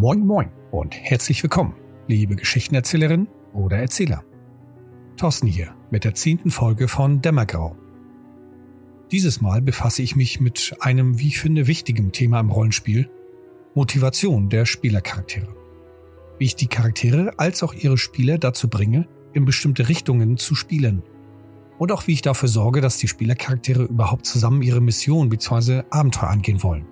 Moin Moin und herzlich willkommen, liebe Geschichtenerzählerin oder Erzähler. Thorsten hier mit der zehnten Folge von Dämmergrau. Dieses Mal befasse ich mich mit einem, wie ich finde, wichtigen Thema im Rollenspiel, Motivation der Spielercharaktere. Wie ich die Charaktere als auch ihre Spieler dazu bringe, in bestimmte Richtungen zu spielen. Und auch wie ich dafür sorge, dass die Spielercharaktere überhaupt zusammen ihre Mission bzw. Abenteuer angehen wollen.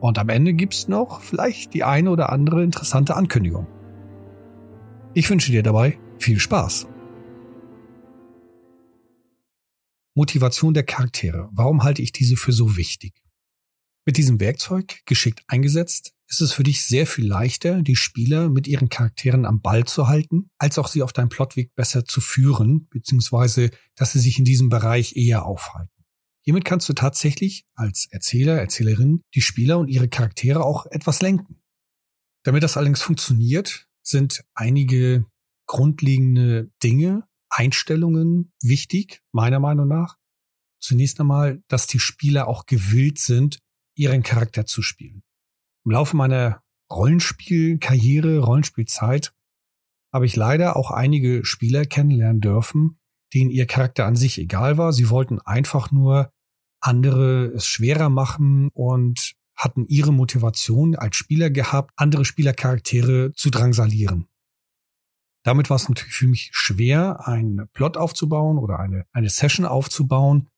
Und am Ende gibt's noch vielleicht die eine oder andere interessante Ankündigung. Ich wünsche dir dabei viel Spaß. Motivation der Charaktere. Warum halte ich diese für so wichtig? Mit diesem Werkzeug, geschickt eingesetzt, ist es für dich sehr viel leichter, die Spieler mit ihren Charakteren am Ball zu halten, als auch sie auf deinem Plotweg besser zu führen, beziehungsweise dass sie sich in diesem Bereich eher aufhalten. Hiermit kannst du tatsächlich als Erzähler, Erzählerin die Spieler und ihre Charaktere auch etwas lenken. Damit das allerdings funktioniert, sind einige grundlegende Dinge, Einstellungen wichtig, meiner Meinung nach. Zunächst einmal, dass die Spieler auch gewillt sind, ihren Charakter zu spielen. Im Laufe meiner Rollenspielkarriere, Rollenspielzeit habe ich leider auch einige Spieler kennenlernen dürfen, denen ihr Charakter an sich egal war. Sie wollten einfach nur andere es schwerer machen und hatten ihre Motivation als Spieler gehabt, andere Spielercharaktere zu drangsalieren. Damit war es natürlich für mich schwer, einen Plot aufzubauen oder eine, eine Session aufzubauen,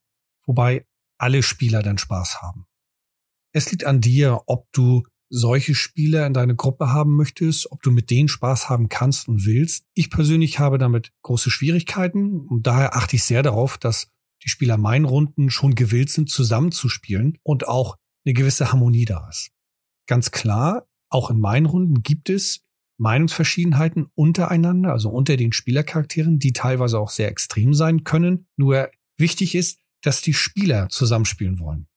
wobei alle Spieler dann Spaß haben. Es liegt an dir, ob du solche Spieler in deine Gruppe haben möchtest, ob du mit denen Spaß haben kannst und willst. Ich persönlich habe damit große Schwierigkeiten und daher achte ich sehr darauf, dass die Spieler meinen Runden schon gewillt sind, zusammenzuspielen und auch eine gewisse Harmonie da ist. Ganz klar, auch in meinen Runden gibt es Meinungsverschiedenheiten untereinander, also unter den Spielercharakteren, die teilweise auch sehr extrem sein können. Nur wichtig ist, dass die Spieler zusammenspielen wollen.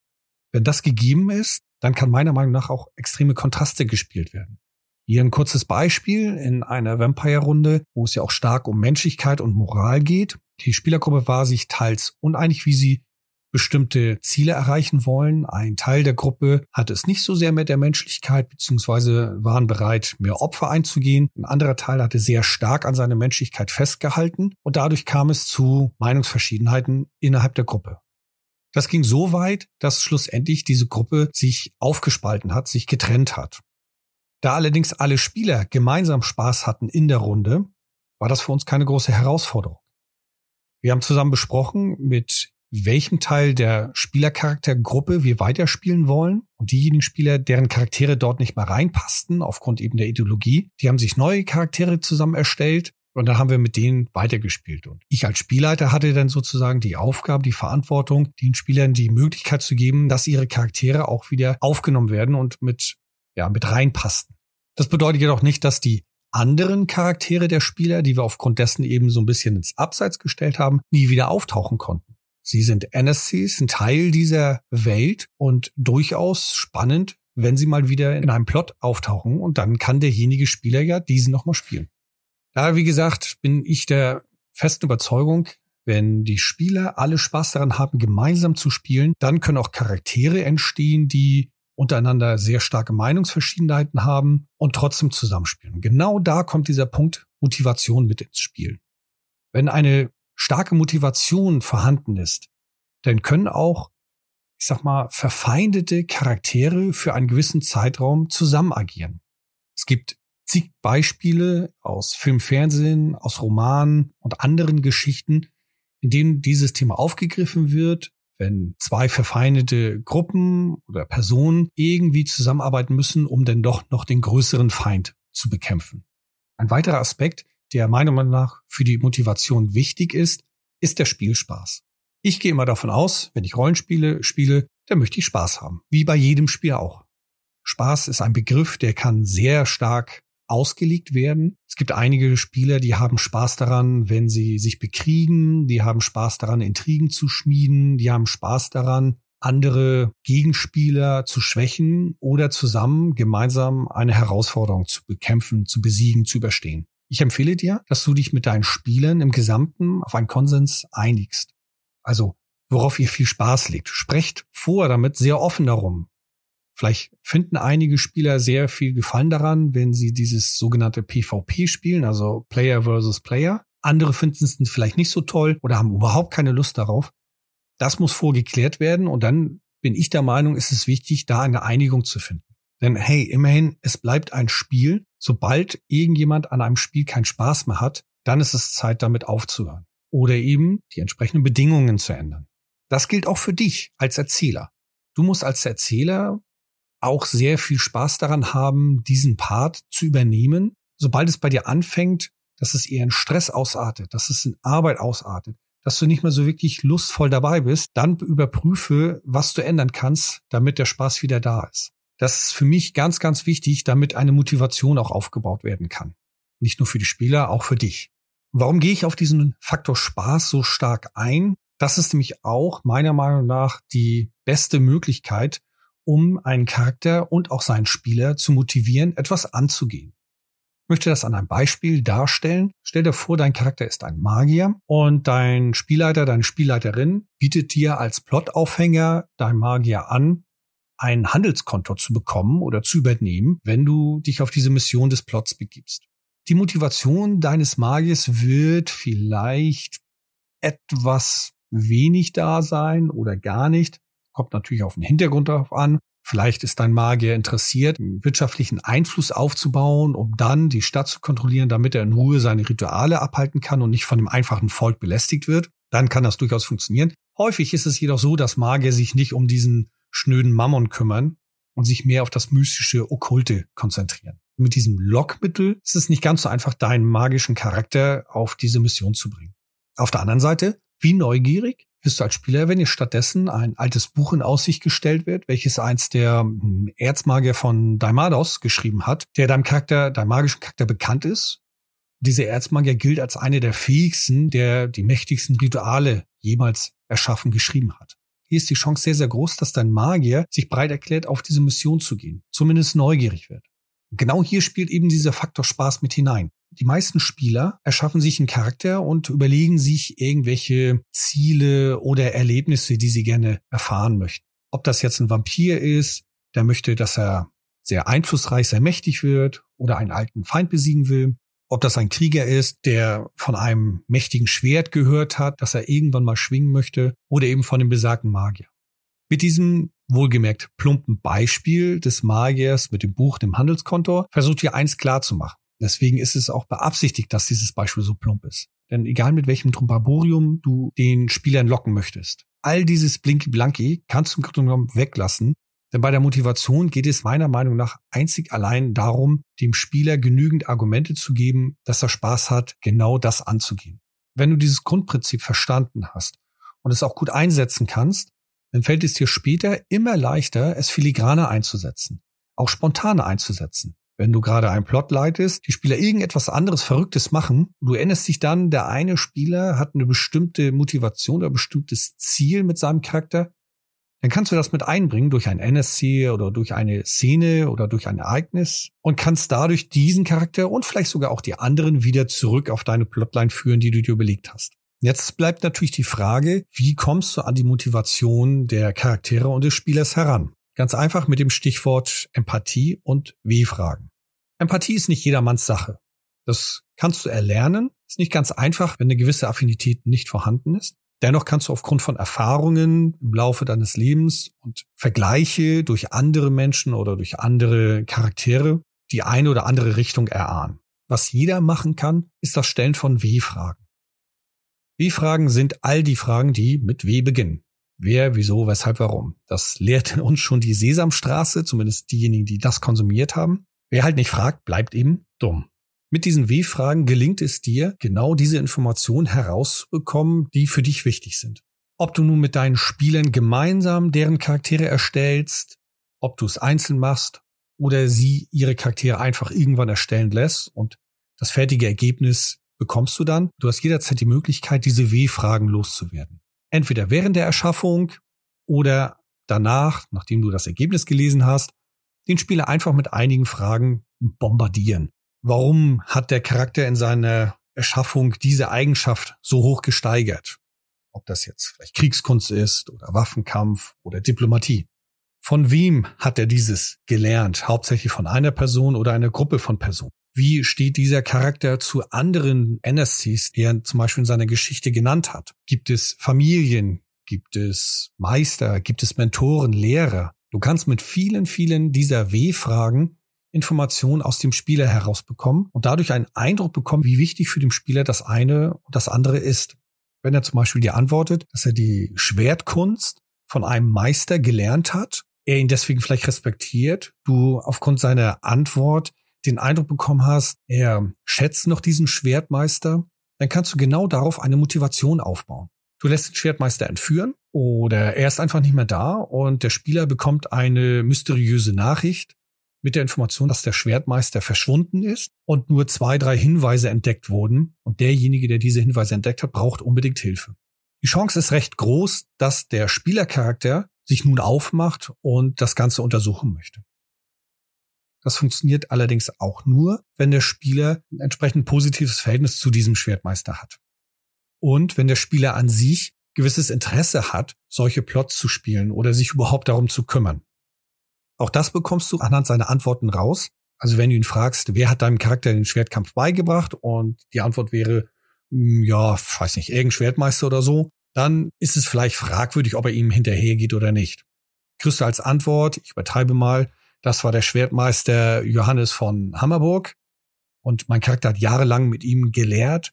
Wenn das gegeben ist, dann kann meiner Meinung nach auch extreme Kontraste gespielt werden. Hier ein kurzes Beispiel in einer Vampire-Runde, wo es ja auch stark um Menschlichkeit und Moral geht. Die Spielergruppe war sich teils uneinig, wie sie bestimmte Ziele erreichen wollen. Ein Teil der Gruppe hatte es nicht so sehr mit der Menschlichkeit, beziehungsweise waren bereit, mehr Opfer einzugehen. Ein anderer Teil hatte sehr stark an seiner Menschlichkeit festgehalten und dadurch kam es zu Meinungsverschiedenheiten innerhalb der Gruppe. Das ging so weit, dass schlussendlich diese Gruppe sich aufgespalten hat, sich getrennt hat. Da allerdings alle Spieler gemeinsam Spaß hatten in der Runde, war das für uns keine große Herausforderung. Wir haben zusammen besprochen, mit welchem Teil der Spielercharaktergruppe wir weiterspielen wollen. Und diejenigen Spieler, deren Charaktere dort nicht mehr reinpassten, aufgrund eben der Ideologie, die haben sich neue Charaktere zusammen erstellt und dann haben wir mit denen weitergespielt. Und ich als Spielleiter hatte dann sozusagen die Aufgabe, die Verantwortung, den Spielern die Möglichkeit zu geben, dass ihre Charaktere auch wieder aufgenommen werden und mit, ja, mit reinpassten. Das bedeutet jedoch nicht, dass die anderen Charaktere der Spieler, die wir aufgrund dessen eben so ein bisschen ins Abseits gestellt haben, nie wieder auftauchen konnten. Sie sind NSCs, ein Teil dieser Welt und durchaus spannend, wenn sie mal wieder in einem Plot auftauchen und dann kann derjenige Spieler ja diesen nochmal spielen. Da, wie gesagt, bin ich der festen Überzeugung, wenn die Spieler alle Spaß daran haben, gemeinsam zu spielen, dann können auch Charaktere entstehen, die untereinander sehr starke Meinungsverschiedenheiten haben und trotzdem zusammenspielen. Genau da kommt dieser Punkt Motivation mit ins Spiel. Wenn eine starke Motivation vorhanden ist, dann können auch, ich sag mal, verfeindete Charaktere für einen gewissen Zeitraum zusammen agieren. Es gibt zig Beispiele aus Film, Fernsehen, aus Romanen und anderen Geschichten, in denen dieses Thema aufgegriffen wird, wenn zwei verfeindete Gruppen oder Personen irgendwie zusammenarbeiten müssen, um dann doch noch den größeren Feind zu bekämpfen. Ein weiterer Aspekt, der meiner Meinung nach für die Motivation wichtig ist, ist der Spielspaß. Ich gehe immer davon aus, wenn ich Rollenspiele spiele, dann möchte ich Spaß haben. Wie bei jedem Spiel auch. Spaß ist ein Begriff, der kann sehr stark ausgelegt werden. Es gibt einige Spieler, die haben Spaß daran, wenn sie sich bekriegen, die haben Spaß daran, Intrigen zu schmieden, die haben Spaß daran, andere Gegenspieler zu schwächen oder zusammen gemeinsam eine Herausforderung zu bekämpfen, zu besiegen, zu überstehen. Ich empfehle dir, dass du dich mit deinen Spielern im Gesamten auf einen Konsens einigst. Also, worauf ihr viel Spaß legt. Sprecht vor damit sehr offen darum. Vielleicht finden einige Spieler sehr viel Gefallen daran, wenn sie dieses sogenannte PvP spielen, also Player versus Player. Andere finden es vielleicht nicht so toll oder haben überhaupt keine Lust darauf. Das muss vorgeklärt werden und dann bin ich der Meinung, ist es wichtig, da eine Einigung zu finden. Denn hey, immerhin, es bleibt ein Spiel. Sobald irgendjemand an einem Spiel keinen Spaß mehr hat, dann ist es Zeit, damit aufzuhören. Oder eben die entsprechenden Bedingungen zu ändern. Das gilt auch für dich als Erzähler. Du musst als Erzähler auch sehr viel Spaß daran haben, diesen Part zu übernehmen. Sobald es bei dir anfängt, dass es eher in Stress ausartet, dass es in Arbeit ausartet, dass du nicht mehr so wirklich lustvoll dabei bist, dann überprüfe, was du ändern kannst, damit der Spaß wieder da ist. Das ist für mich ganz, ganz wichtig, damit eine Motivation auch aufgebaut werden kann. Nicht nur für die Spieler, auch für dich. Warum gehe ich auf diesen Faktor Spaß so stark ein? Das ist nämlich auch meiner Meinung nach die beste Möglichkeit, um einen Charakter und auch seinen Spieler zu motivieren, etwas anzugehen. Ich möchte das an einem Beispiel darstellen. Stell dir vor, dein Charakter ist ein Magier und dein Spielleiter, deine Spielleiterin bietet dir als Plotaufhänger dein Magier an, ein Handelskonto zu bekommen oder zu übernehmen, wenn du dich auf diese Mission des Plots begibst. Die Motivation deines Magiers wird vielleicht etwas wenig da sein oder gar nicht. Kommt natürlich auf den Hintergrund darauf an. Vielleicht ist dein Magier interessiert, wirtschaftlichen Einfluss aufzubauen, um dann die Stadt zu kontrollieren, damit er in Ruhe seine Rituale abhalten kann und nicht von dem einfachen Volk belästigt wird. Dann kann das durchaus funktionieren. Häufig ist es jedoch so, dass Magier sich nicht um diesen schnöden Mammon kümmern und sich mehr auf das mystische Okkulte konzentrieren. Mit diesem Lockmittel ist es nicht ganz so einfach, deinen magischen Charakter auf diese Mission zu bringen. Auf der anderen Seite, wie neugierig bist du als Spieler, wenn dir stattdessen ein altes Buch in Aussicht gestellt wird, welches eins der hm, Erzmagier von Daimados geschrieben hat, der deinem Charakter, deinem magischen Charakter bekannt ist. Dieser Erzmagier gilt als eine der fähigsten, der die mächtigsten Rituale jemals erschaffen geschrieben hat. Hier ist die Chance sehr, sehr groß, dass dein Magier sich bereit erklärt, auf diese Mission zu gehen, zumindest neugierig wird. Genau hier spielt eben dieser Faktor Spaß mit hinein. Die meisten Spieler erschaffen sich einen Charakter und überlegen sich irgendwelche Ziele oder Erlebnisse, die sie gerne erfahren möchten. Ob das jetzt ein Vampir ist, der möchte, dass er sehr einflussreich, sehr mächtig wird oder einen alten Feind besiegen will. Ob das ein Krieger ist, der von einem mächtigen Schwert gehört hat, das er irgendwann mal schwingen möchte, oder eben von dem besagten Magier. Mit diesem wohlgemerkt plumpen Beispiel des Magiers mit dem Buch, dem Handelskonto, versucht hier eins klar zu machen. Deswegen ist es auch beabsichtigt, dass dieses Beispiel so plump ist. Denn egal mit welchem Trumpaborium du den Spielern locken möchtest, all dieses Blinky Blanky kannst du im Grunde genommen weglassen. Denn bei der Motivation geht es meiner Meinung nach einzig allein darum, dem Spieler genügend Argumente zu geben, dass er Spaß hat, genau das anzugehen. Wenn du dieses Grundprinzip verstanden hast und es auch gut einsetzen kannst, dann fällt es dir später immer leichter, es filigraner einzusetzen, auch spontaner einzusetzen wenn du gerade einen Plot leitest, die Spieler irgendetwas anderes Verrücktes machen, du erinnerst dich dann, der eine Spieler hat eine bestimmte Motivation oder ein bestimmtes Ziel mit seinem Charakter, dann kannst du das mit einbringen durch ein NSC oder durch eine Szene oder durch ein Ereignis und kannst dadurch diesen Charakter und vielleicht sogar auch die anderen wieder zurück auf deine Plotline führen, die du dir überlegt hast. Jetzt bleibt natürlich die Frage, wie kommst du an die Motivation der Charaktere und des Spielers heran? Ganz einfach mit dem Stichwort Empathie und W-Fragen. Empathie ist nicht jedermanns Sache. Das kannst du erlernen. Ist nicht ganz einfach, wenn eine gewisse Affinität nicht vorhanden ist. Dennoch kannst du aufgrund von Erfahrungen im Laufe deines Lebens und Vergleiche durch andere Menschen oder durch andere Charaktere die eine oder andere Richtung erahnen. Was jeder machen kann, ist das Stellen von W-Fragen. W-Fragen sind all die Fragen, die mit W beginnen. Wer, wieso, weshalb, warum. Das lehrt uns schon die Sesamstraße, zumindest diejenigen, die das konsumiert haben. Wer halt nicht fragt, bleibt eben dumm. Mit diesen W-Fragen gelingt es dir, genau diese Informationen herauszubekommen, die für dich wichtig sind. Ob du nun mit deinen Spielern gemeinsam deren Charaktere erstellst, ob du es einzeln machst oder sie ihre Charaktere einfach irgendwann erstellen lässt und das fertige Ergebnis bekommst du dann. Du hast jederzeit die Möglichkeit, diese W-Fragen loszuwerden entweder während der Erschaffung oder danach, nachdem du das Ergebnis gelesen hast, den Spieler einfach mit einigen Fragen bombardieren. Warum hat der Charakter in seiner Erschaffung diese Eigenschaft so hoch gesteigert? Ob das jetzt vielleicht Kriegskunst ist oder Waffenkampf oder Diplomatie. Von wem hat er dieses gelernt? Hauptsächlich von einer Person oder einer Gruppe von Personen? Wie steht dieser Charakter zu anderen NSCs, die er zum Beispiel in seiner Geschichte genannt hat? Gibt es Familien? Gibt es Meister? Gibt es Mentoren, Lehrer? Du kannst mit vielen, vielen dieser W-Fragen Informationen aus dem Spieler herausbekommen und dadurch einen Eindruck bekommen, wie wichtig für den Spieler das eine und das andere ist. Wenn er zum Beispiel dir antwortet, dass er die Schwertkunst von einem Meister gelernt hat er ihn deswegen vielleicht respektiert, du aufgrund seiner Antwort den Eindruck bekommen hast, er schätzt noch diesen Schwertmeister, dann kannst du genau darauf eine Motivation aufbauen. Du lässt den Schwertmeister entführen oder er ist einfach nicht mehr da und der Spieler bekommt eine mysteriöse Nachricht mit der Information, dass der Schwertmeister verschwunden ist und nur zwei, drei Hinweise entdeckt wurden und derjenige, der diese Hinweise entdeckt hat, braucht unbedingt Hilfe. Die Chance ist recht groß, dass der Spielercharakter sich nun aufmacht und das Ganze untersuchen möchte. Das funktioniert allerdings auch nur, wenn der Spieler ein entsprechend positives Verhältnis zu diesem Schwertmeister hat. Und wenn der Spieler an sich gewisses Interesse hat, solche Plots zu spielen oder sich überhaupt darum zu kümmern. Auch das bekommst du anhand seiner Antworten raus. Also wenn du ihn fragst, wer hat deinem Charakter den Schwertkampf beigebracht und die Antwort wäre, hm, ja, weiß nicht, irgendein Schwertmeister oder so, dann ist es vielleicht fragwürdig, ob er ihm hinterhergeht oder nicht. Kriegst du als Antwort, ich übertreibe mal, das war der Schwertmeister Johannes von Hammerburg und mein Charakter hat jahrelang mit ihm gelehrt.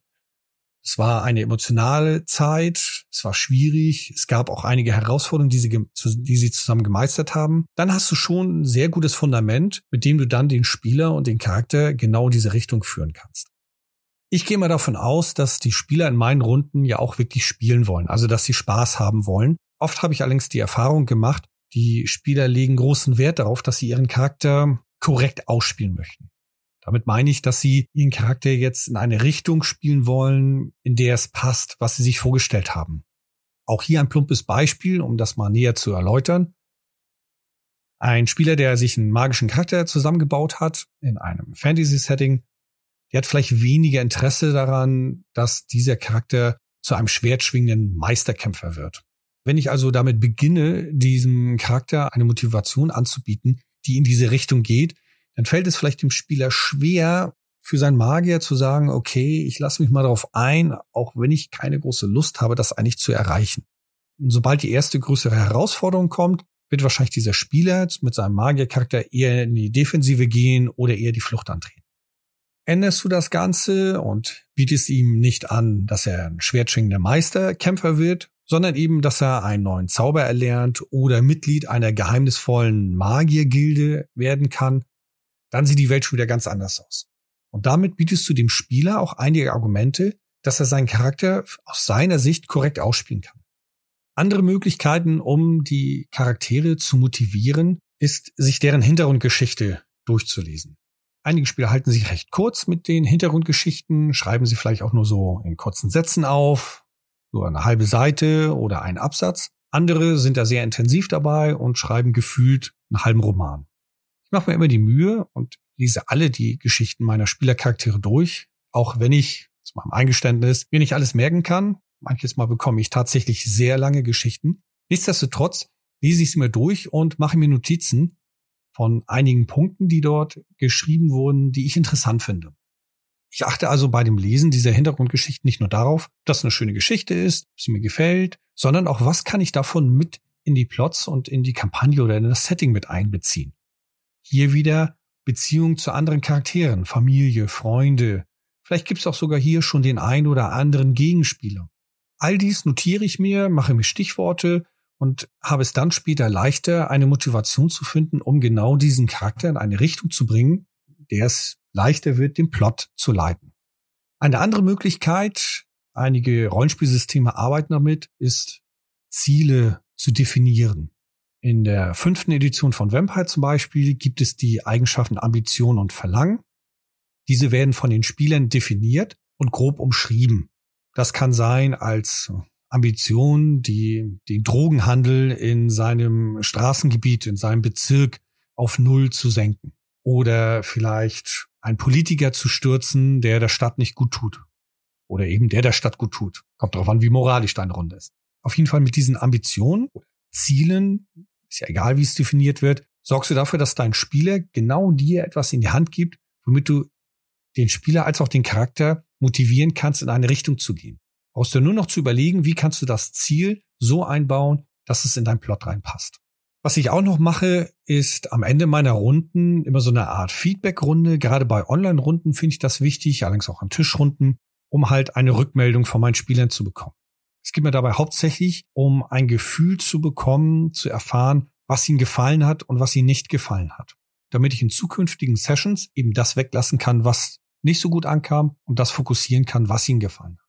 Es war eine emotionale Zeit, es war schwierig, es gab auch einige Herausforderungen, die sie, die sie zusammen gemeistert haben. Dann hast du schon ein sehr gutes Fundament, mit dem du dann den Spieler und den Charakter genau in diese Richtung führen kannst. Ich gehe mal davon aus, dass die Spieler in meinen Runden ja auch wirklich spielen wollen, also dass sie Spaß haben wollen. Oft habe ich allerdings die Erfahrung gemacht, die Spieler legen großen Wert darauf, dass sie ihren Charakter korrekt ausspielen möchten. Damit meine ich, dass sie ihren Charakter jetzt in eine Richtung spielen wollen, in der es passt, was sie sich vorgestellt haben. Auch hier ein plumpes Beispiel, um das mal näher zu erläutern. Ein Spieler, der sich einen magischen Charakter zusammengebaut hat in einem Fantasy-Setting, der hat vielleicht weniger Interesse daran, dass dieser Charakter zu einem schwertschwingenden Meisterkämpfer wird. Wenn ich also damit beginne, diesem Charakter eine Motivation anzubieten, die in diese Richtung geht, dann fällt es vielleicht dem Spieler schwer, für seinen Magier zu sagen, okay, ich lasse mich mal darauf ein, auch wenn ich keine große Lust habe, das eigentlich zu erreichen. Und sobald die erste größere Herausforderung kommt, wird wahrscheinlich dieser Spieler mit seinem Magiercharakter eher in die Defensive gehen oder eher die Flucht antreten änderst du das Ganze und bietest ihm nicht an, dass er ein schwertschwingender Meisterkämpfer wird, sondern eben, dass er einen neuen Zauber erlernt oder Mitglied einer geheimnisvollen Magiergilde werden kann, dann sieht die Welt schon wieder ganz anders aus. Und damit bietest du dem Spieler auch einige Argumente, dass er seinen Charakter aus seiner Sicht korrekt ausspielen kann. Andere Möglichkeiten, um die Charaktere zu motivieren, ist, sich deren Hintergrundgeschichte durchzulesen. Einige Spieler halten sich recht kurz mit den Hintergrundgeschichten, schreiben sie vielleicht auch nur so in kurzen Sätzen auf, so eine halbe Seite oder einen Absatz. Andere sind da sehr intensiv dabei und schreiben gefühlt einen halben Roman. Ich mache mir immer die Mühe und lese alle die Geschichten meiner Spielercharaktere durch, auch wenn ich, zu meinem Eingeständnis, mir nicht alles merken kann. Manches Mal bekomme ich tatsächlich sehr lange Geschichten. Nichtsdestotrotz lese ich sie mir durch und mache mir Notizen, von einigen Punkten, die dort geschrieben wurden, die ich interessant finde. Ich achte also bei dem Lesen dieser Hintergrundgeschichten nicht nur darauf, dass eine schöne Geschichte ist, sie mir gefällt, sondern auch, was kann ich davon mit in die Plots und in die Kampagne oder in das Setting mit einbeziehen. Hier wieder Beziehung zu anderen Charakteren, Familie, Freunde. Vielleicht gibt es auch sogar hier schon den ein oder anderen Gegenspieler. All dies notiere ich mir, mache mir Stichworte und habe es dann später leichter, eine Motivation zu finden, um genau diesen Charakter in eine Richtung zu bringen, der es leichter wird, den Plot zu leiten. Eine andere Möglichkeit, einige Rollenspielsysteme arbeiten damit, ist Ziele zu definieren. In der fünften Edition von Vampire zum Beispiel gibt es die Eigenschaften Ambition und Verlangen. Diese werden von den Spielern definiert und grob umschrieben. Das kann sein als Ambition, die den Drogenhandel in seinem Straßengebiet, in seinem Bezirk auf Null zu senken. Oder vielleicht einen Politiker zu stürzen, der der Stadt nicht gut tut. Oder eben der der Stadt gut tut. Kommt darauf an, wie moralisch deine Runde ist. Auf jeden Fall mit diesen Ambitionen, Zielen ist ja egal, wie es definiert wird, sorgst du dafür, dass dein Spieler genau dir etwas in die Hand gibt, womit du den Spieler als auch den Charakter motivieren kannst, in eine Richtung zu gehen. Brauchst du nur noch zu überlegen, wie kannst du das Ziel so einbauen, dass es in deinen Plot reinpasst. Was ich auch noch mache, ist am Ende meiner Runden immer so eine Art Feedback-Runde. Gerade bei Online-Runden finde ich das wichtig, allerdings auch an Tischrunden, um halt eine Rückmeldung von meinen Spielern zu bekommen. Es geht mir dabei hauptsächlich um ein Gefühl zu bekommen, zu erfahren, was ihnen gefallen hat und was ihnen nicht gefallen hat. Damit ich in zukünftigen Sessions eben das weglassen kann, was nicht so gut ankam und das fokussieren kann, was ihnen gefallen hat.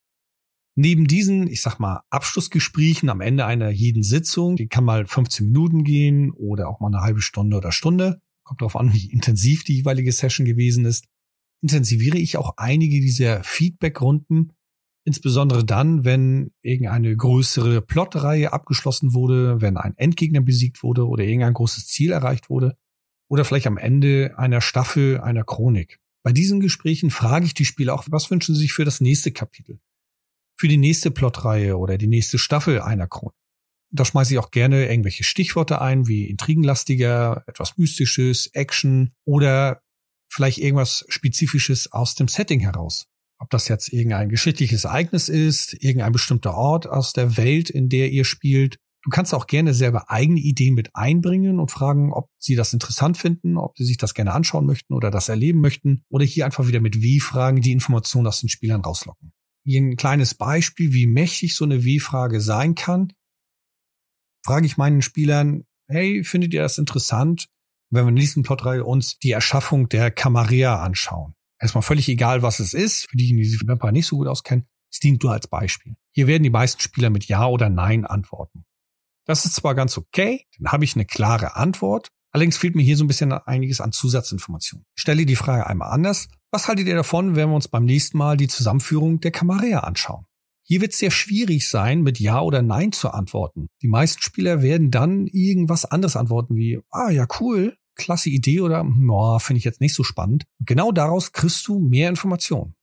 Neben diesen, ich sag mal, Abschlussgesprächen am Ende einer jeden Sitzung, die kann mal 15 Minuten gehen oder auch mal eine halbe Stunde oder Stunde, kommt darauf an, wie intensiv die jeweilige Session gewesen ist, intensiviere ich auch einige dieser Feedback-Runden, insbesondere dann, wenn irgendeine größere Plotreihe abgeschlossen wurde, wenn ein Endgegner besiegt wurde oder irgendein großes Ziel erreicht wurde oder vielleicht am Ende einer Staffel einer Chronik. Bei diesen Gesprächen frage ich die Spieler auch, was wünschen sie sich für das nächste Kapitel? Für die nächste Plotreihe oder die nächste Staffel einer Chronik. Da schmeiße ich auch gerne irgendwelche Stichworte ein, wie intrigenlastiger, etwas mystisches, Action oder vielleicht irgendwas Spezifisches aus dem Setting heraus. Ob das jetzt irgendein geschichtliches Ereignis ist, irgendein bestimmter Ort aus der Welt, in der ihr spielt. Du kannst auch gerne selber eigene Ideen mit einbringen und fragen, ob sie das interessant finden, ob sie sich das gerne anschauen möchten oder das erleben möchten oder hier einfach wieder mit Wie-Fragen die Informationen aus den Spielern rauslocken hier ein kleines Beispiel, wie mächtig so eine W-Frage sein kann. Frage ich meinen Spielern, hey, findet ihr das interessant, wenn wir in der nächsten Plotreihe uns die Erschaffung der Camarilla anschauen? Erstmal völlig egal, was es ist, für diejenigen, die sich mit nicht so gut auskennen, es dient nur als Beispiel. Hier werden die meisten Spieler mit Ja oder Nein antworten. Das ist zwar ganz okay, dann habe ich eine klare Antwort, allerdings fehlt mir hier so ein bisschen einiges an Zusatzinformationen. Ich stelle die Frage einmal anders. Was haltet ihr davon, wenn wir uns beim nächsten Mal die Zusammenführung der Camarilla anschauen? Hier wird es sehr schwierig sein, mit Ja oder Nein zu antworten. Die meisten Spieler werden dann irgendwas anderes antworten wie, ah ja, cool, klasse Idee oder, no, finde ich jetzt nicht so spannend. Und genau daraus kriegst du mehr Informationen.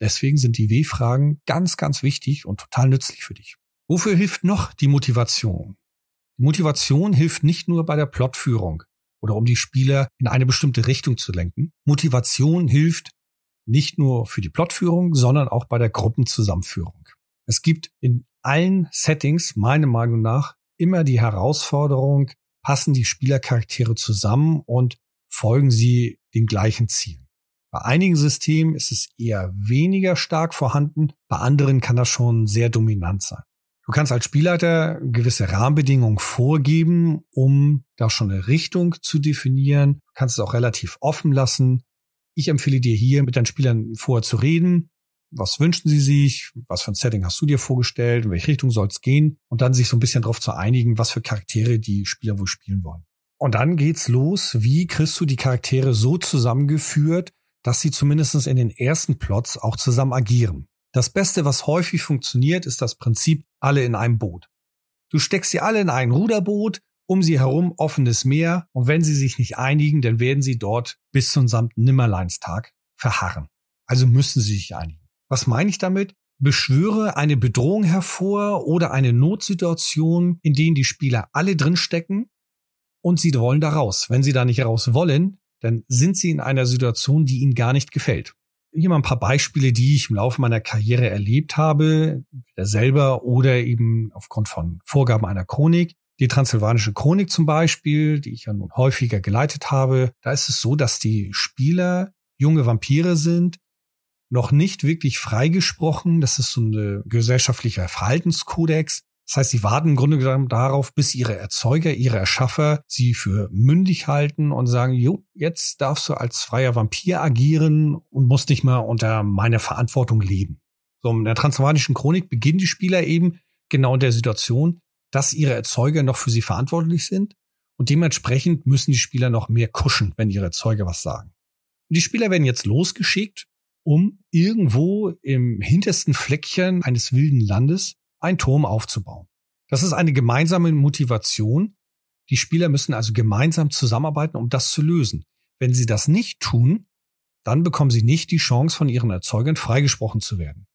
Deswegen sind die W-Fragen ganz, ganz wichtig und total nützlich für dich. Wofür hilft noch die Motivation? Motivation hilft nicht nur bei der Plotführung oder um die Spieler in eine bestimmte Richtung zu lenken. Motivation hilft nicht nur für die Plotführung, sondern auch bei der Gruppenzusammenführung. Es gibt in allen Settings, meiner Meinung nach, immer die Herausforderung, passen die Spielercharaktere zusammen und folgen sie den gleichen Zielen. Bei einigen Systemen ist es eher weniger stark vorhanden, bei anderen kann das schon sehr dominant sein. Du kannst als Spielleiter gewisse Rahmenbedingungen vorgeben, um da schon eine Richtung zu definieren. Du kannst es auch relativ offen lassen. Ich empfehle dir hier mit deinen Spielern vorher zu reden. Was wünschen sie sich? Was für ein Setting hast du dir vorgestellt? In welche Richtung soll es gehen? Und dann sich so ein bisschen darauf zu einigen, was für Charaktere die Spieler wohl spielen wollen. Und dann geht's los. Wie kriegst du die Charaktere so zusammengeführt, dass sie zumindest in den ersten Plots auch zusammen agieren? Das Beste, was häufig funktioniert, ist das Prinzip alle in einem Boot. Du steckst sie alle in ein Ruderboot, um sie herum offenes Meer und wenn sie sich nicht einigen, dann werden sie dort bis zum samten Nimmerleinstag verharren. Also müssen sie sich einigen. Was meine ich damit? Beschwöre eine Bedrohung hervor oder eine Notsituation, in denen die Spieler alle drinstecken und sie wollen da raus. Wenn sie da nicht raus wollen, dann sind sie in einer Situation, die ihnen gar nicht gefällt hier mal ein paar Beispiele, die ich im Laufe meiner Karriere erlebt habe, selber oder eben aufgrund von Vorgaben einer Chronik. Die transsilvanische Chronik zum Beispiel, die ich ja nun häufiger geleitet habe, da ist es so, dass die Spieler junge Vampire sind, noch nicht wirklich freigesprochen. Das ist so ein gesellschaftlicher Verhaltenskodex. Das heißt, sie warten im Grunde genommen darauf, bis ihre Erzeuger, ihre Erschaffer sie für mündig halten und sagen, jo, jetzt darfst du als freier Vampir agieren und musst nicht mehr unter meiner Verantwortung leben. So, in der transylvanischen Chronik beginnen die Spieler eben genau in der Situation, dass ihre Erzeuger noch für sie verantwortlich sind und dementsprechend müssen die Spieler noch mehr kuschen, wenn ihre Erzeuger was sagen. Und die Spieler werden jetzt losgeschickt, um irgendwo im hintersten Fleckchen eines wilden Landes einen Turm aufzubauen. Das ist eine gemeinsame Motivation. Die Spieler müssen also gemeinsam zusammenarbeiten, um das zu lösen. Wenn sie das nicht tun, dann bekommen sie nicht die Chance, von ihren Erzeugern freigesprochen zu werden.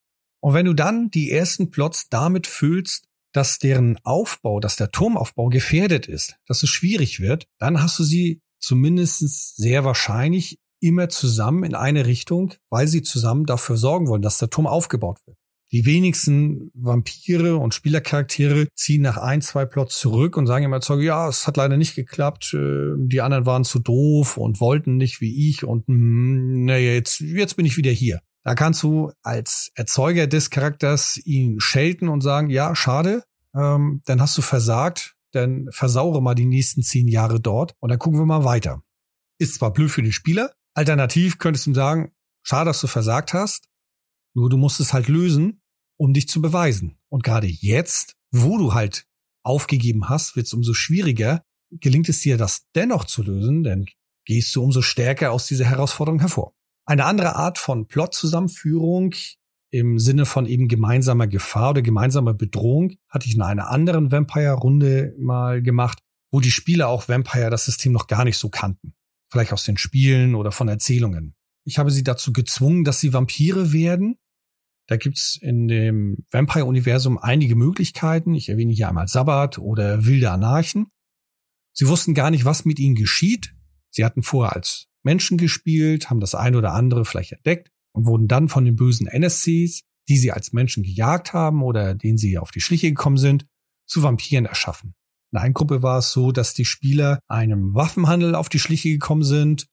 Und wenn du dann die ersten Plots damit füllst, dass deren Aufbau, dass der Turmaufbau gefährdet ist, dass es schwierig wird, dann hast du sie zumindest sehr wahrscheinlich immer zusammen in eine Richtung, weil sie zusammen dafür sorgen wollen, dass der Turm aufgebaut wird. Die wenigsten Vampire und Spielercharaktere ziehen nach ein, zwei Plots zurück und sagen immer Zeuge, ja, es hat leider nicht geklappt, äh, die anderen waren zu doof und wollten nicht wie ich und hm, naja, jetzt, jetzt bin ich wieder hier. Da kannst du als Erzeuger des Charakters ihn schelten und sagen, ja, schade, ähm, dann hast du versagt, dann versaure mal die nächsten zehn Jahre dort und dann gucken wir mal weiter. Ist zwar blöd für den Spieler, alternativ könntest du ihm sagen, schade, dass du versagt hast, nur du musst es halt lösen, um dich zu beweisen. Und gerade jetzt, wo du halt aufgegeben hast, wird es umso schwieriger, gelingt es dir, das dennoch zu lösen, denn gehst du umso stärker aus dieser Herausforderung hervor. Eine andere Art von Plot-Zusammenführung im Sinne von eben gemeinsamer Gefahr oder gemeinsamer Bedrohung hatte ich in einer anderen Vampire-Runde mal gemacht, wo die Spieler auch Vampire das System noch gar nicht so kannten. Vielleicht aus den Spielen oder von Erzählungen. Ich habe sie dazu gezwungen, dass sie Vampire werden. Da gibt's in dem Vampire-Universum einige Möglichkeiten. Ich erwähne hier einmal Sabbat oder wilde Anarchen. Sie wussten gar nicht, was mit ihnen geschieht. Sie hatten vorher als Menschen gespielt, haben das eine oder andere vielleicht entdeckt und wurden dann von den bösen NSCs, die sie als Menschen gejagt haben oder denen sie auf die Schliche gekommen sind, zu Vampiren erschaffen. In einer Gruppe war es so, dass die Spieler einem Waffenhandel auf die Schliche gekommen sind,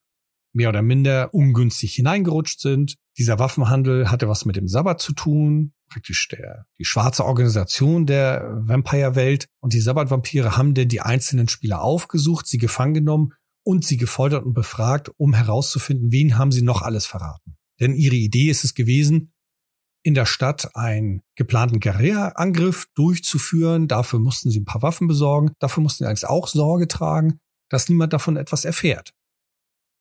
mehr oder minder ungünstig hineingerutscht sind. Dieser Waffenhandel hatte was mit dem Sabbat zu tun, praktisch der, die schwarze Organisation der Vampire-Welt. Und die Sabbat-Vampire haben denn die einzelnen Spieler aufgesucht, sie gefangen genommen und sie gefoltert und befragt, um herauszufinden, wen haben sie noch alles verraten. Denn ihre Idee ist es gewesen, in der Stadt einen geplanten Guerilla-Angriff durchzuführen. Dafür mussten sie ein paar Waffen besorgen. Dafür mussten sie allerdings auch Sorge tragen, dass niemand davon etwas erfährt.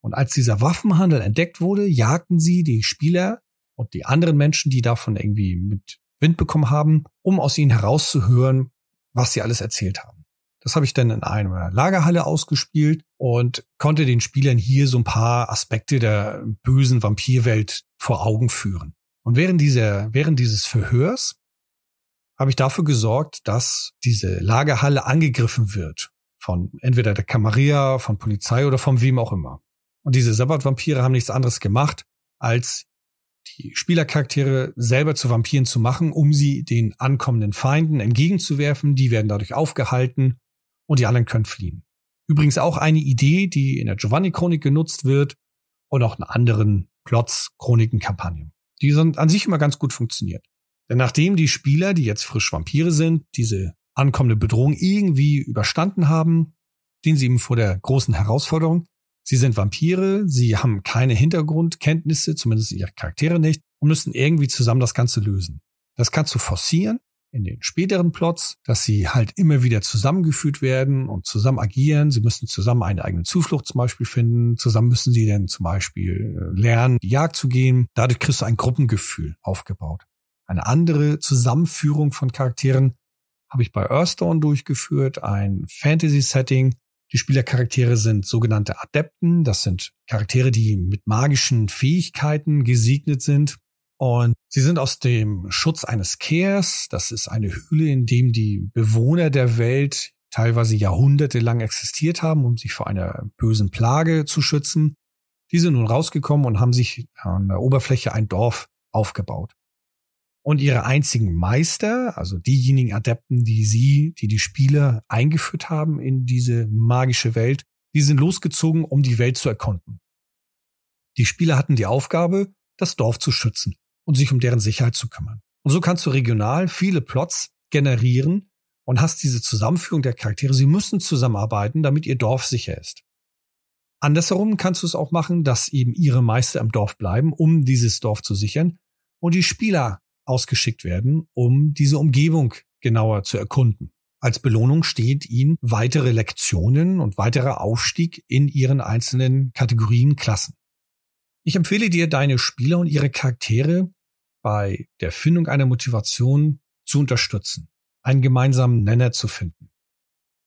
Und als dieser Waffenhandel entdeckt wurde, jagten sie die Spieler und die anderen Menschen, die davon irgendwie mit Wind bekommen haben, um aus ihnen herauszuhören, was sie alles erzählt haben. Das habe ich dann in einer Lagerhalle ausgespielt und konnte den Spielern hier so ein paar Aspekte der bösen Vampirwelt vor Augen führen. Und während dieser, während dieses Verhörs habe ich dafür gesorgt, dass diese Lagerhalle angegriffen wird von entweder der Camarilla, von Polizei oder von wem auch immer. Und diese Sabbat-Vampire haben nichts anderes gemacht, als die Spielercharaktere selber zu Vampiren zu machen, um sie den ankommenden Feinden entgegenzuwerfen. Die werden dadurch aufgehalten und die anderen können fliehen. Übrigens auch eine Idee, die in der Giovanni-Chronik genutzt wird und auch in anderen Plots, Chroniken, Kampagnen. Die sind an sich immer ganz gut funktioniert. Denn nachdem die Spieler, die jetzt frisch Vampire sind, diese ankommende Bedrohung irgendwie überstanden haben, stehen sie eben vor der großen Herausforderung. Sie sind Vampire, sie haben keine Hintergrundkenntnisse, zumindest ihre Charaktere nicht, und müssen irgendwie zusammen das Ganze lösen. Das kannst du forcieren, in den späteren Plots, dass sie halt immer wieder zusammengeführt werden und zusammen agieren. Sie müssen zusammen eine eigene Zuflucht zum Beispiel finden. Zusammen müssen sie dann zum Beispiel äh, lernen, die Jagd zu gehen. Dadurch kriegst du ein Gruppengefühl aufgebaut. Eine andere Zusammenführung von Charakteren habe ich bei Earthdawn durchgeführt, ein Fantasy-Setting. Die Spielercharaktere sind sogenannte Adepten. Das sind Charaktere, die mit magischen Fähigkeiten gesegnet sind. Und sie sind aus dem Schutz eines Kehrs. Das ist eine Höhle, in dem die Bewohner der Welt teilweise jahrhundertelang existiert haben, um sich vor einer bösen Plage zu schützen. Die sind nun rausgekommen und haben sich an der Oberfläche ein Dorf aufgebaut. Und ihre einzigen Meister, also diejenigen Adepten, die sie, die die Spieler eingeführt haben in diese magische Welt, die sind losgezogen, um die Welt zu erkunden. Die Spieler hatten die Aufgabe, das Dorf zu schützen und sich um deren Sicherheit zu kümmern. Und so kannst du regional viele Plots generieren und hast diese Zusammenführung der Charaktere. Sie müssen zusammenarbeiten, damit ihr Dorf sicher ist. Andersherum kannst du es auch machen, dass eben ihre Meister im Dorf bleiben, um dieses Dorf zu sichern und die Spieler ausgeschickt werden, um diese Umgebung genauer zu erkunden. Als Belohnung steht ihnen weitere Lektionen und weiterer Aufstieg in ihren einzelnen Kategorien Klassen. Ich empfehle dir, deine Spieler und ihre Charaktere bei der Findung einer Motivation zu unterstützen, einen gemeinsamen Nenner zu finden.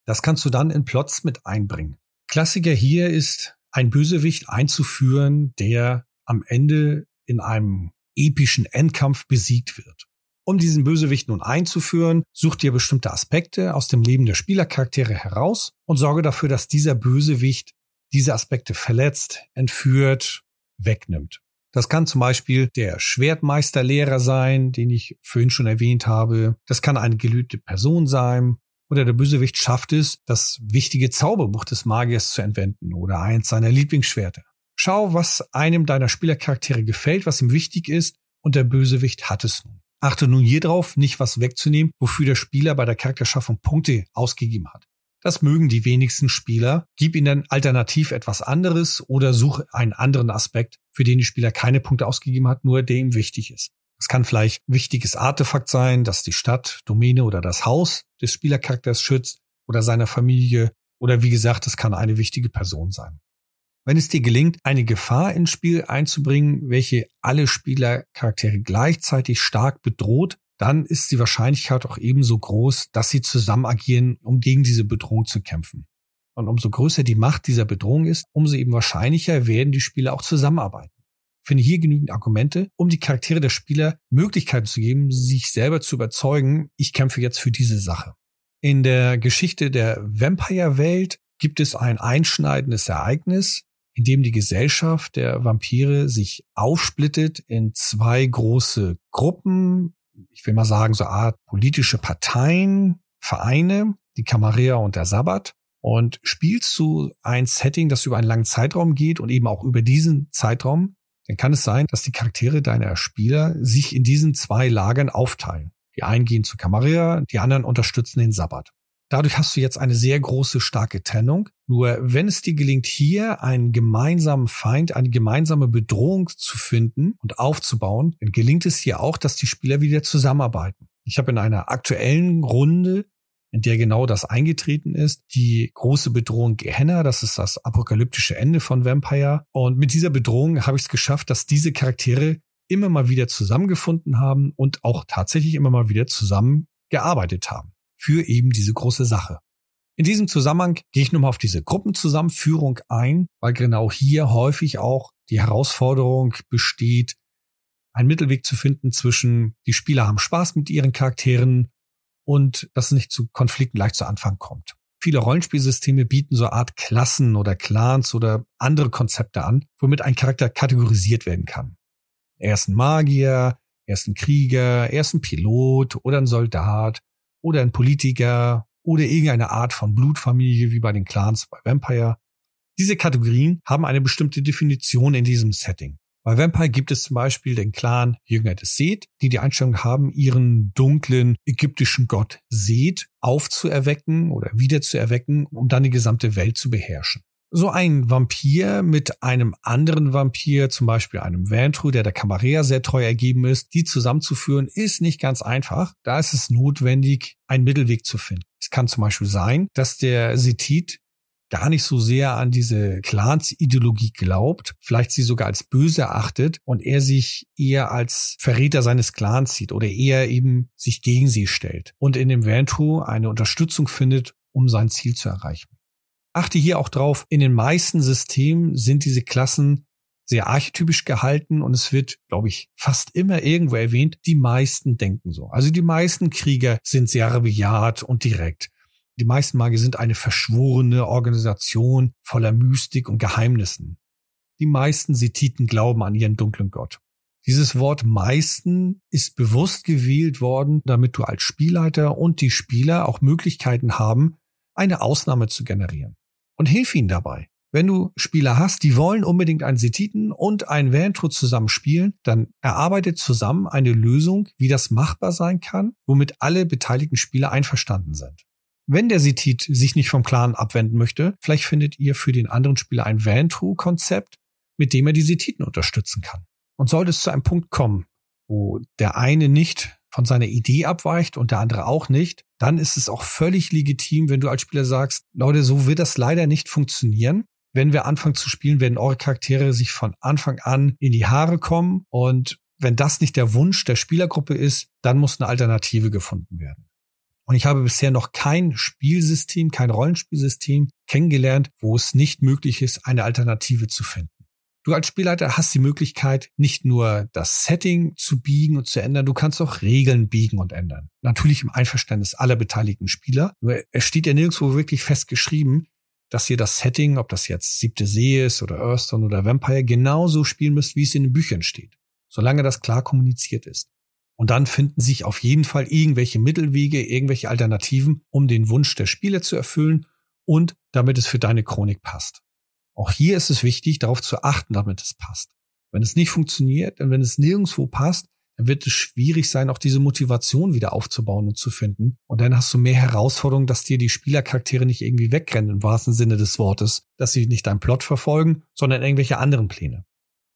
Das kannst du dann in Plots mit einbringen. Klassiker hier ist, ein Bösewicht einzuführen, der am Ende in einem epischen Endkampf besiegt wird. Um diesen Bösewicht nun einzuführen, such dir bestimmte Aspekte aus dem Leben der Spielercharaktere heraus und sorge dafür, dass dieser Bösewicht diese Aspekte verletzt, entführt, wegnimmt. Das kann zum Beispiel der Schwertmeisterlehrer sein, den ich vorhin schon erwähnt habe. Das kann eine gelübte Person sein. Oder der Bösewicht schafft es, das wichtige Zauberbuch des Magiers zu entwenden oder eins seiner Lieblingsschwerter. Schau, was einem deiner Spielercharaktere gefällt, was ihm wichtig ist, und der Bösewicht hat es nun. Achte nun hier drauf, nicht was wegzunehmen, wofür der Spieler bei der Charakterschaffung Punkte ausgegeben hat. Das mögen die wenigsten Spieler. Gib ihnen alternativ etwas anderes oder suche einen anderen Aspekt, für den die Spieler keine Punkte ausgegeben hat, nur der ihm wichtig ist. Es kann vielleicht ein wichtiges Artefakt sein, das die Stadt, Domäne oder das Haus des Spielercharakters schützt oder seiner Familie oder wie gesagt, es kann eine wichtige Person sein. Wenn es dir gelingt, eine Gefahr ins Spiel einzubringen, welche alle Spielercharaktere gleichzeitig stark bedroht, dann ist die Wahrscheinlichkeit auch ebenso groß, dass sie zusammen agieren, um gegen diese Bedrohung zu kämpfen. Und umso größer die Macht dieser Bedrohung ist, umso eben wahrscheinlicher werden die Spieler auch zusammenarbeiten. Ich finde hier genügend Argumente, um die Charaktere der Spieler Möglichkeiten zu geben, sich selber zu überzeugen, ich kämpfe jetzt für diese Sache. In der Geschichte der Vampire-Welt gibt es ein einschneidendes Ereignis, in dem die Gesellschaft der Vampire sich aufsplittet in zwei große Gruppen, ich will mal sagen, so Art politische Parteien, Vereine, die Camarilla und der Sabbat. Und spielst du ein Setting, das über einen langen Zeitraum geht und eben auch über diesen Zeitraum, dann kann es sein, dass die Charaktere deiner Spieler sich in diesen zwei Lagern aufteilen. Die einen gehen zu Camarilla, die anderen unterstützen den Sabbat. Dadurch hast du jetzt eine sehr große, starke Trennung. Nur wenn es dir gelingt, hier einen gemeinsamen Feind, eine gemeinsame Bedrohung zu finden und aufzubauen, dann gelingt es hier auch, dass die Spieler wieder zusammenarbeiten. Ich habe in einer aktuellen Runde, in der genau das eingetreten ist, die große Bedrohung Gehenna, das ist das apokalyptische Ende von Vampire. Und mit dieser Bedrohung habe ich es geschafft, dass diese Charaktere immer mal wieder zusammengefunden haben und auch tatsächlich immer mal wieder zusammengearbeitet haben für eben diese große Sache. In diesem Zusammenhang gehe ich nochmal auf diese Gruppenzusammenführung ein, weil genau hier häufig auch die Herausforderung besteht, einen Mittelweg zu finden zwischen die Spieler haben Spaß mit ihren Charakteren und dass es nicht zu Konflikten leicht zu Anfang kommt. Viele Rollenspielsysteme bieten so eine Art Klassen oder Clans oder andere Konzepte an, womit ein Charakter kategorisiert werden kann. Er ist ein Magier, er ist ein Krieger, er ist ein Pilot oder ein Soldat oder ein Politiker oder irgendeine Art von Blutfamilie wie bei den Clans bei Vampire. Diese Kategorien haben eine bestimmte Definition in diesem Setting. Bei Vampire gibt es zum Beispiel den Clan Jünger des Seth, die die Einstellung haben, ihren dunklen ägyptischen Gott Seth aufzuerwecken oder wiederzuerwecken, um dann die gesamte Welt zu beherrschen so ein Vampir mit einem anderen Vampir, zum Beispiel einem Vantru, der der Camarilla sehr treu ergeben ist, die zusammenzuführen, ist nicht ganz einfach. Da ist es notwendig, einen Mittelweg zu finden. Es kann zum Beispiel sein, dass der Setit gar nicht so sehr an diese Clans-Ideologie glaubt, vielleicht sie sogar als böse achtet und er sich eher als Verräter seines Clans sieht oder eher eben sich gegen sie stellt und in dem Vantru eine Unterstützung findet, um sein Ziel zu erreichen. Achte hier auch drauf, in den meisten Systemen sind diese Klassen sehr archetypisch gehalten und es wird, glaube ich, fast immer irgendwo erwähnt, die meisten denken so. Also die meisten Krieger sind sehr rabiat und direkt. Die meisten Magier sind eine verschworene Organisation voller Mystik und Geheimnissen. Die meisten Sethiten glauben an ihren dunklen Gott. Dieses Wort meisten ist bewusst gewählt worden, damit du als Spielleiter und die Spieler auch Möglichkeiten haben, eine Ausnahme zu generieren und hilf ihnen dabei. Wenn du Spieler hast, die wollen unbedingt einen Setiten und einen Vantro zusammen spielen, dann erarbeitet zusammen eine Lösung, wie das machbar sein kann, womit alle beteiligten Spieler einverstanden sind. Wenn der Setit sich nicht vom Clan abwenden möchte, vielleicht findet ihr für den anderen Spieler ein Vantro-Konzept, mit dem er die Setiten unterstützen kann. Und sollte es zu einem Punkt kommen, wo der eine nicht von seiner Idee abweicht und der andere auch nicht, dann ist es auch völlig legitim, wenn du als Spieler sagst, Leute, so wird das leider nicht funktionieren. Wenn wir anfangen zu spielen, werden eure Charaktere sich von Anfang an in die Haare kommen und wenn das nicht der Wunsch der Spielergruppe ist, dann muss eine Alternative gefunden werden. Und ich habe bisher noch kein Spielsystem, kein Rollenspielsystem kennengelernt, wo es nicht möglich ist, eine Alternative zu finden. Du als Spielleiter hast die Möglichkeit, nicht nur das Setting zu biegen und zu ändern, du kannst auch Regeln biegen und ändern. Natürlich im Einverständnis aller beteiligten Spieler. Nur es steht ja nirgendwo wirklich festgeschrieben, dass ihr das Setting, ob das jetzt Siebte See ist oder Earthstone oder Vampire, genauso spielen müsst, wie es in den Büchern steht. Solange das klar kommuniziert ist. Und dann finden sich auf jeden Fall irgendwelche Mittelwege, irgendwelche Alternativen, um den Wunsch der Spieler zu erfüllen und damit es für deine Chronik passt. Auch hier ist es wichtig, darauf zu achten, damit es passt. Wenn es nicht funktioniert und wenn es nirgendwo passt, dann wird es schwierig sein, auch diese Motivation wieder aufzubauen und zu finden. Und dann hast du mehr Herausforderungen, dass dir die Spielercharaktere nicht irgendwie wegrennen, im wahrsten Sinne des Wortes, dass sie nicht deinen Plot verfolgen, sondern irgendwelche anderen Pläne.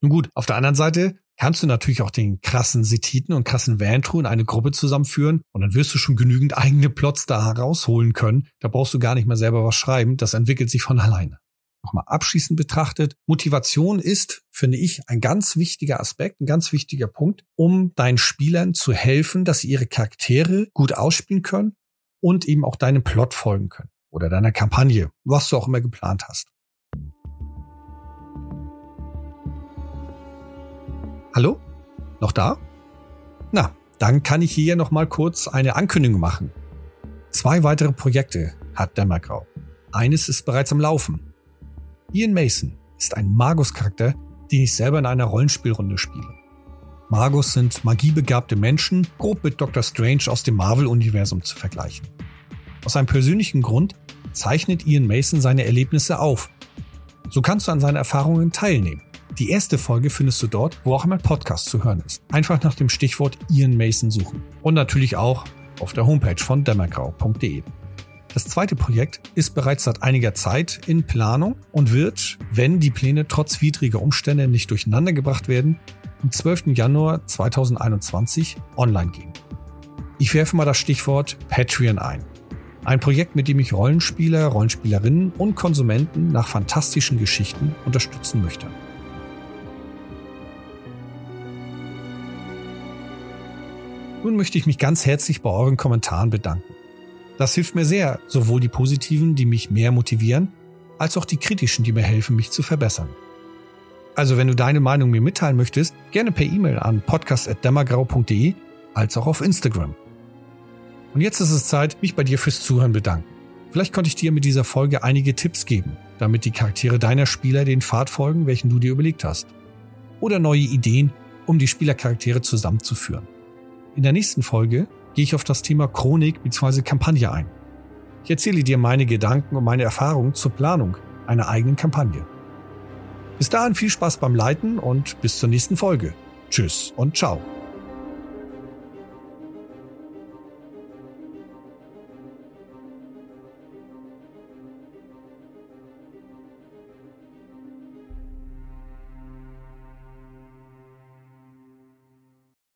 Nun gut, auf der anderen Seite kannst du natürlich auch den krassen Setiten und krassen Vantru in eine Gruppe zusammenführen und dann wirst du schon genügend eigene Plots da herausholen können. Da brauchst du gar nicht mehr selber was schreiben. Das entwickelt sich von alleine nochmal abschließend betrachtet, Motivation ist, finde ich, ein ganz wichtiger Aspekt, ein ganz wichtiger Punkt, um deinen Spielern zu helfen, dass sie ihre Charaktere gut ausspielen können und eben auch deinem Plot folgen können oder deiner Kampagne, was du auch immer geplant hast. Hallo? Noch da? Na, dann kann ich hier noch mal kurz eine Ankündigung machen. Zwei weitere Projekte hat Dämmergrau. Eines ist bereits am Laufen. Ian Mason ist ein Magus-Charakter, den ich selber in einer Rollenspielrunde spiele. Magus sind magiebegabte Menschen, grob mit Dr. Strange aus dem Marvel-Universum zu vergleichen. Aus einem persönlichen Grund zeichnet Ian Mason seine Erlebnisse auf. So kannst du an seinen Erfahrungen teilnehmen. Die erste Folge findest du dort, wo auch mein Podcast zu hören ist. Einfach nach dem Stichwort Ian Mason suchen. Und natürlich auch auf der Homepage von dämmergrau.de. Das zweite Projekt ist bereits seit einiger Zeit in Planung und wird, wenn die Pläne trotz widriger Umstände nicht durcheinandergebracht werden, am 12. Januar 2021 online gehen. Ich werfe mal das Stichwort Patreon ein. Ein Projekt, mit dem ich Rollenspieler, Rollenspielerinnen und Konsumenten nach fantastischen Geschichten unterstützen möchte. Nun möchte ich mich ganz herzlich bei euren Kommentaren bedanken. Das hilft mir sehr, sowohl die positiven, die mich mehr motivieren, als auch die kritischen, die mir helfen, mich zu verbessern. Also wenn du deine Meinung mir mitteilen möchtest, gerne per E-Mail an podcast.dämmergrau.de als auch auf Instagram. Und jetzt ist es Zeit, mich bei dir fürs Zuhören bedanken. Vielleicht konnte ich dir mit dieser Folge einige Tipps geben, damit die Charaktere deiner Spieler den Pfad folgen, welchen du dir überlegt hast. Oder neue Ideen, um die Spielercharaktere zusammenzuführen. In der nächsten Folge gehe ich auf das Thema Chronik bzw. Kampagne ein. Ich erzähle dir meine Gedanken und meine Erfahrungen zur Planung einer eigenen Kampagne. Bis dahin viel Spaß beim Leiten und bis zur nächsten Folge. Tschüss und ciao.